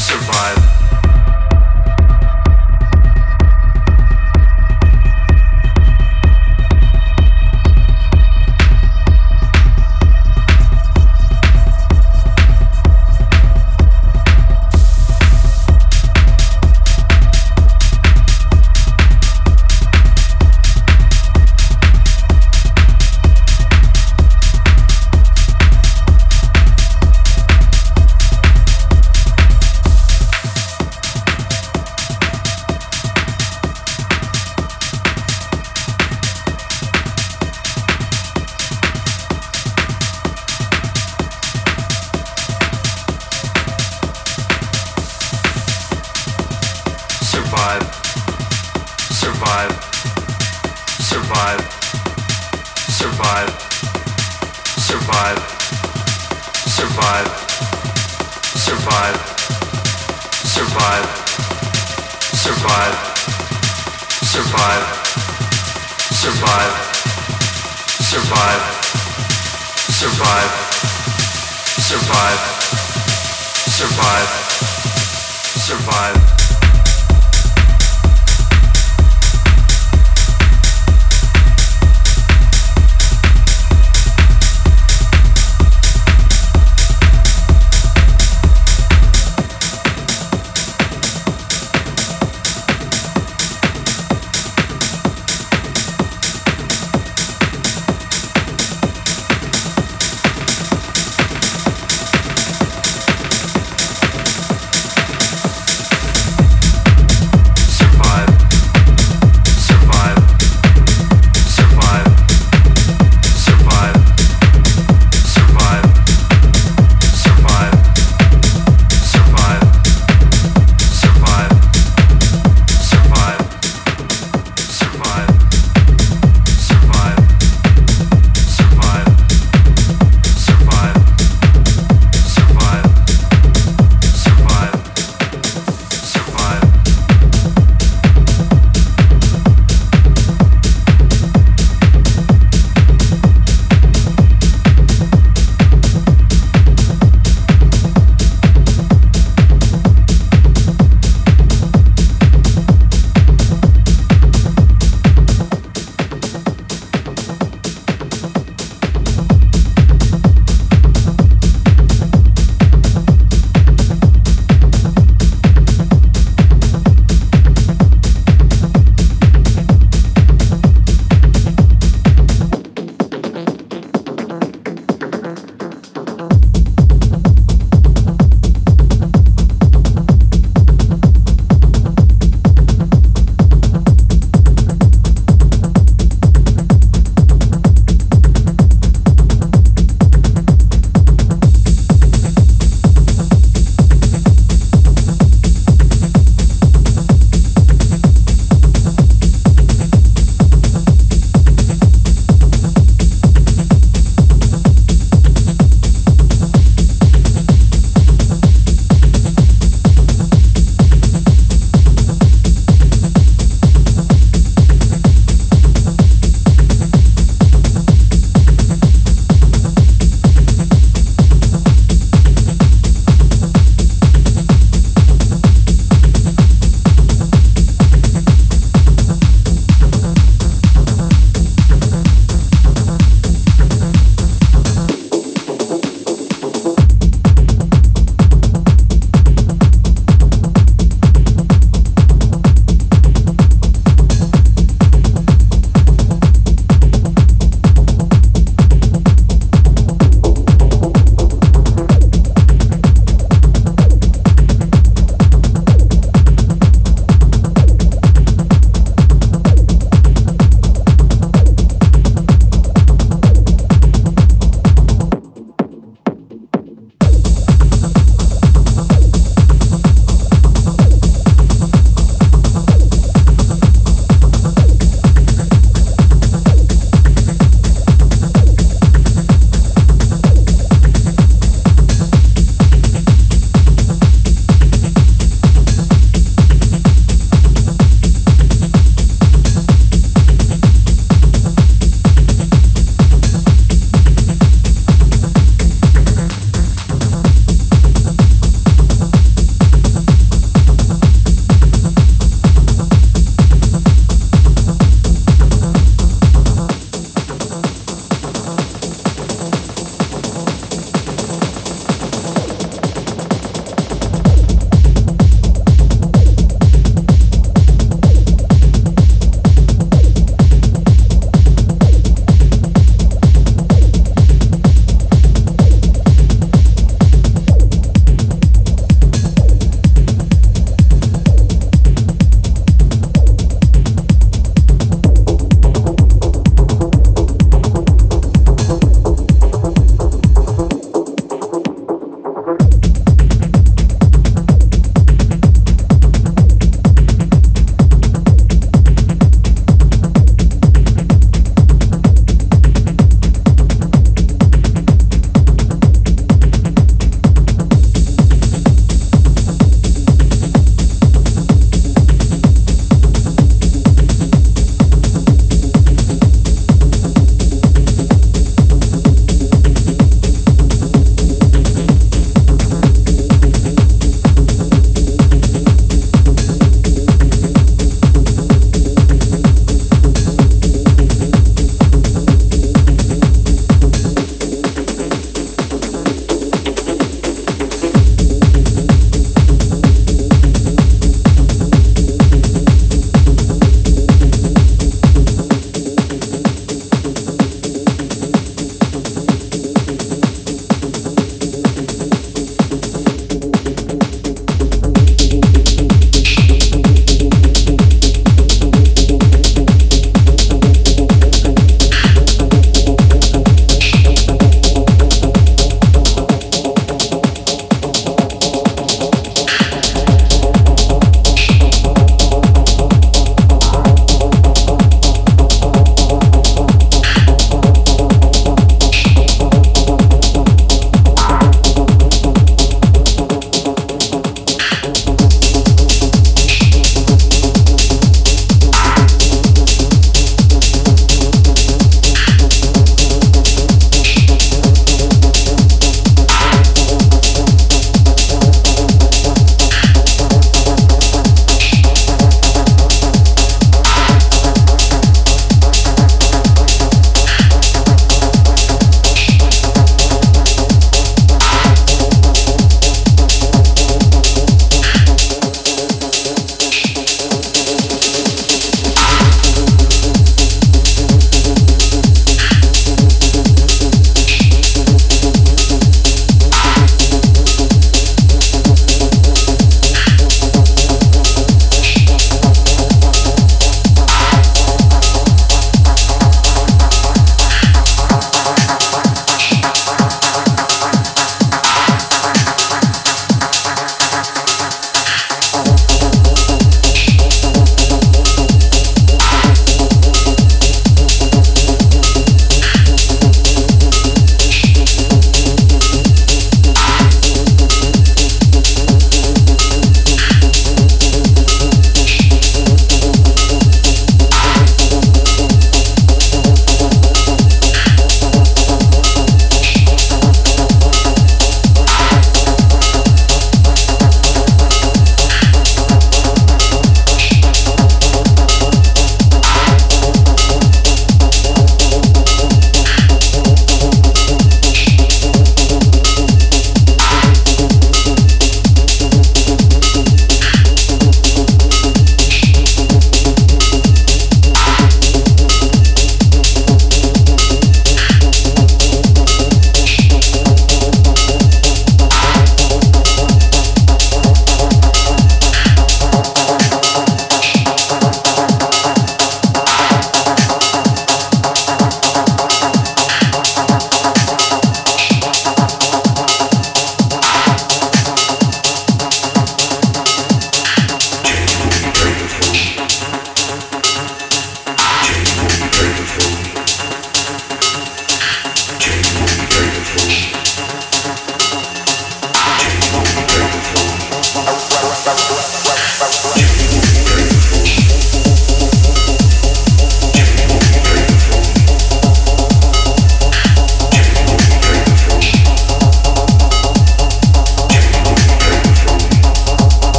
survive.